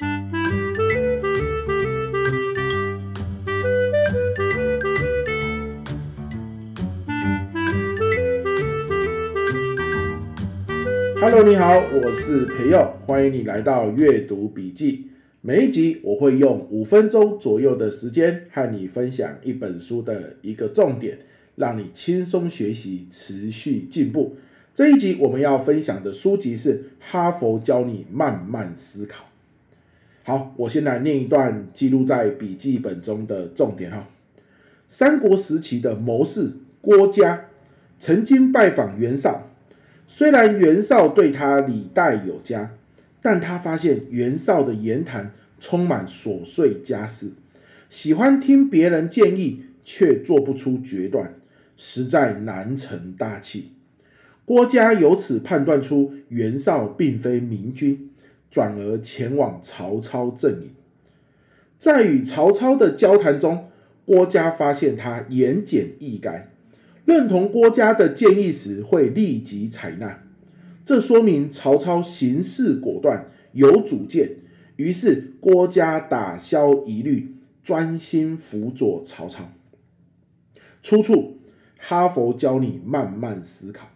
Hello，你好，我是培佑，欢迎你来到阅读笔记。每一集我会用五分钟左右的时间和你分享一本书的一个重点，让你轻松学习，持续进步。这一集我们要分享的书籍是《哈佛教你慢慢思考》。好，我先来念一段记录在笔记本中的重点哈。三国时期的谋士郭嘉曾经拜访袁绍。虽然袁绍对他礼待有加，但他发现袁绍的言谈充满琐碎家事，喜欢听别人建议，却做不出决断，实在难成大器。郭嘉由此判断出袁绍并非明君，转而前往曹操阵营。在与曹操的交谈中，郭嘉发现他言简意赅。认同郭嘉的建议时，会立即采纳，这说明曹操行事果断、有主见。于是郭嘉打消疑虑，专心辅佐曹操。出处：哈佛教你慢慢思考。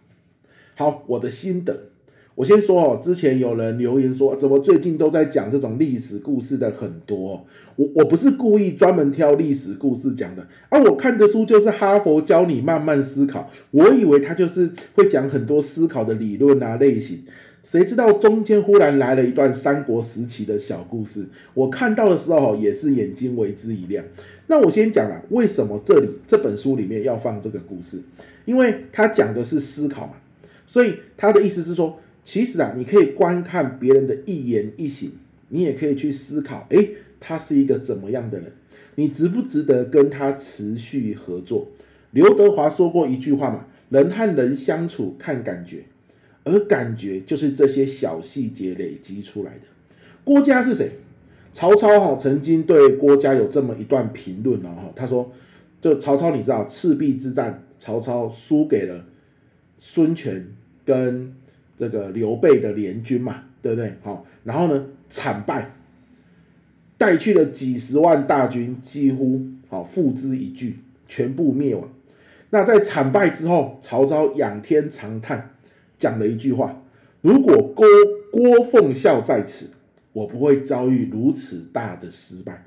好，我的心得。我先说哦，之前有人留言说，怎么最近都在讲这种历史故事的很多？我我不是故意专门挑历史故事讲的啊，我看的书就是哈佛教你慢慢思考，我以为他就是会讲很多思考的理论啊类型，谁知道中间忽然来了一段三国时期的小故事，我看到的时候也是眼睛为之一亮。那我先讲了，为什么这里这本书里面要放这个故事？因为他讲的是思考嘛，所以他的意思是说。其实啊，你可以观看别人的一言一行，你也可以去思考，哎，他是一个怎么样的人？你值不值得跟他持续合作？刘德华说过一句话嘛，人和人相处看感觉，而感觉就是这些小细节累积出来的。郭嘉是谁？曹操哈曾经对郭嘉有这么一段评论哈，他说，就曹操你知道赤壁之战，曹操输给了孙权跟。这个刘备的联军嘛，对不对？好，然后呢，惨败，带去了几十万大军，几乎好付之一炬，全部灭亡。那在惨败之后，曹操仰天长叹，讲了一句话：如果郭郭奉孝在此，我不会遭遇如此大的失败。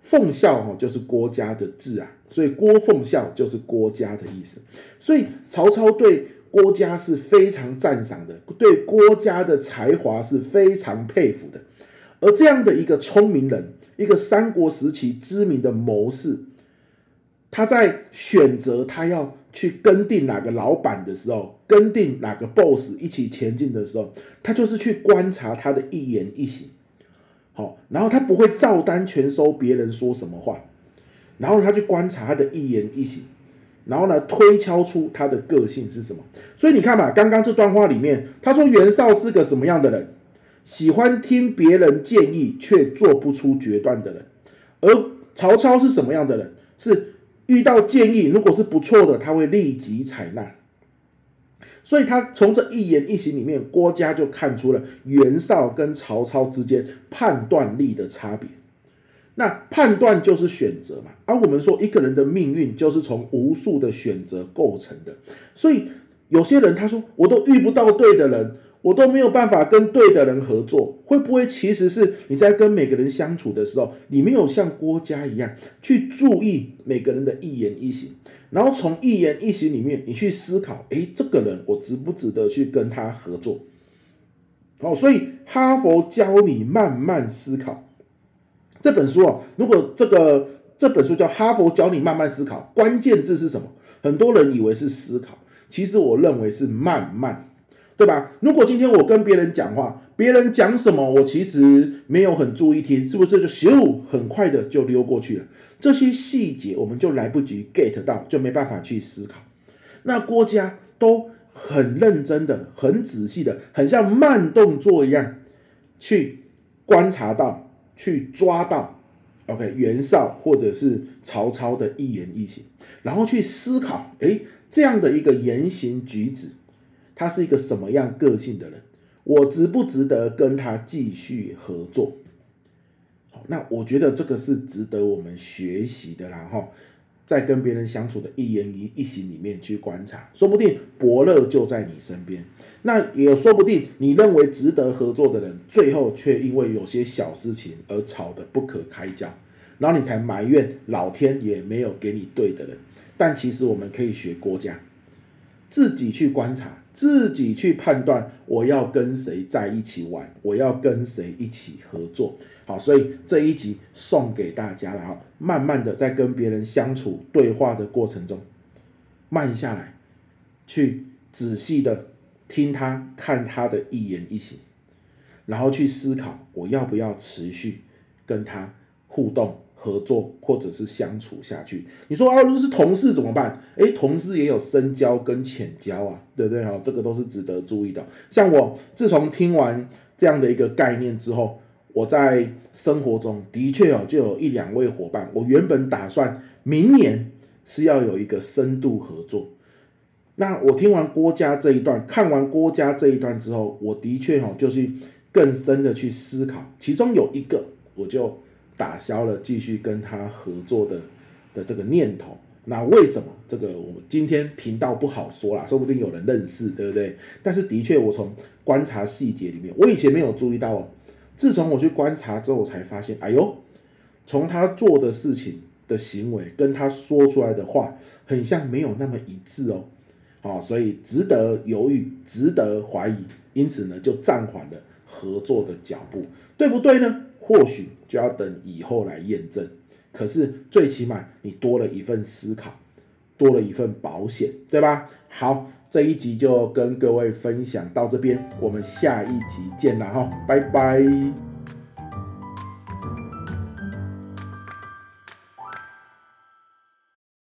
奉孝哈就是郭家的字啊，所以郭奉孝就是郭家的意思。所以曹操对。郭嘉是非常赞赏的，对郭嘉的才华是非常佩服的。而这样的一个聪明人，一个三国时期知名的谋士，他在选择他要去跟定哪个老板的时候，跟定哪个 boss 一起前进的时候，他就是去观察他的一言一行。好，然后他不会照单全收别人说什么话，然后他去观察他的一言一行。然后呢，推敲出他的个性是什么？所以你看嘛，刚刚这段话里面，他说袁绍是个什么样的人？喜欢听别人建议却做不出决断的人。而曹操是什么样的人？是遇到建议，如果是不错的，他会立即采纳。所以他从这一言一行里面，郭嘉就看出了袁绍跟曹操之间判断力的差别。那判断就是选择嘛，而我们说一个人的命运就是从无数的选择构成的，所以有些人他说我都遇不到对的人，我都没有办法跟对的人合作，会不会其实是你在跟每个人相处的时候，你没有像郭嘉一样去注意每个人的一言一行，然后从一言一行里面你去思考，诶，这个人我值不值得去跟他合作？好，所以哈佛教你慢慢思考。这本书啊，如果这个这本书叫《哈佛教你慢慢思考》，关键字是什么？很多人以为是思考，其实我认为是慢慢，对吧？如果今天我跟别人讲话，别人讲什么，我其实没有很注意听，是不是就咻很快的就溜过去了？这些细节我们就来不及 get 到，就没办法去思考。那郭嘉都很认真的、很仔细的，很像慢动作一样去观察到。去抓到，OK，袁绍或者是曹操的一言一行，然后去思考，哎，这样的一个言行举止，他是一个什么样个性的人？我值不值得跟他继续合作？好，那我觉得这个是值得我们学习的然后。在跟别人相处的一言一一行里面去观察，说不定伯乐就在你身边。那也说不定你认为值得合作的人，最后却因为有些小事情而吵得不可开交，然后你才埋怨老天也没有给你对的人。但其实我们可以学郭嘉，自己去观察，自己去判断，我要跟谁在一起玩，我要跟谁一起合作。好，所以这一集送给大家了哈。慢慢的在跟别人相处对话的过程中，慢下来，去仔细的听他看他的一言一行，然后去思考我要不要持续跟他互动合作或者是相处下去。你说啊，如果是同事怎么办？诶，同事也有深交跟浅交啊，对不对？哈，这个都是值得注意的。像我自从听完这样的一个概念之后。我在生活中的确哦，就有一两位伙伴，我原本打算明年是要有一个深度合作。那我听完郭嘉这一段，看完郭嘉这一段之后，我的确哦，就是更深的去思考，其中有一个我就打消了继续跟他合作的的这个念头。那为什么？这个我们今天频道不好说啦，说不定有人认识，对不对？但是的确，我从观察细节里面，我以前没有注意到哦。自从我去观察之后，才发现，哎呦，从他做的事情的行为跟他说出来的话，很像没有那么一致哦，好，所以值得犹豫，值得怀疑，因此呢，就暂缓了合作的脚步，对不对呢？或许就要等以后来验证。可是最起码你多了一份思考，多了一份保险，对吧？好。这一集就跟各位分享到这边，我们下一集见了哈，拜拜。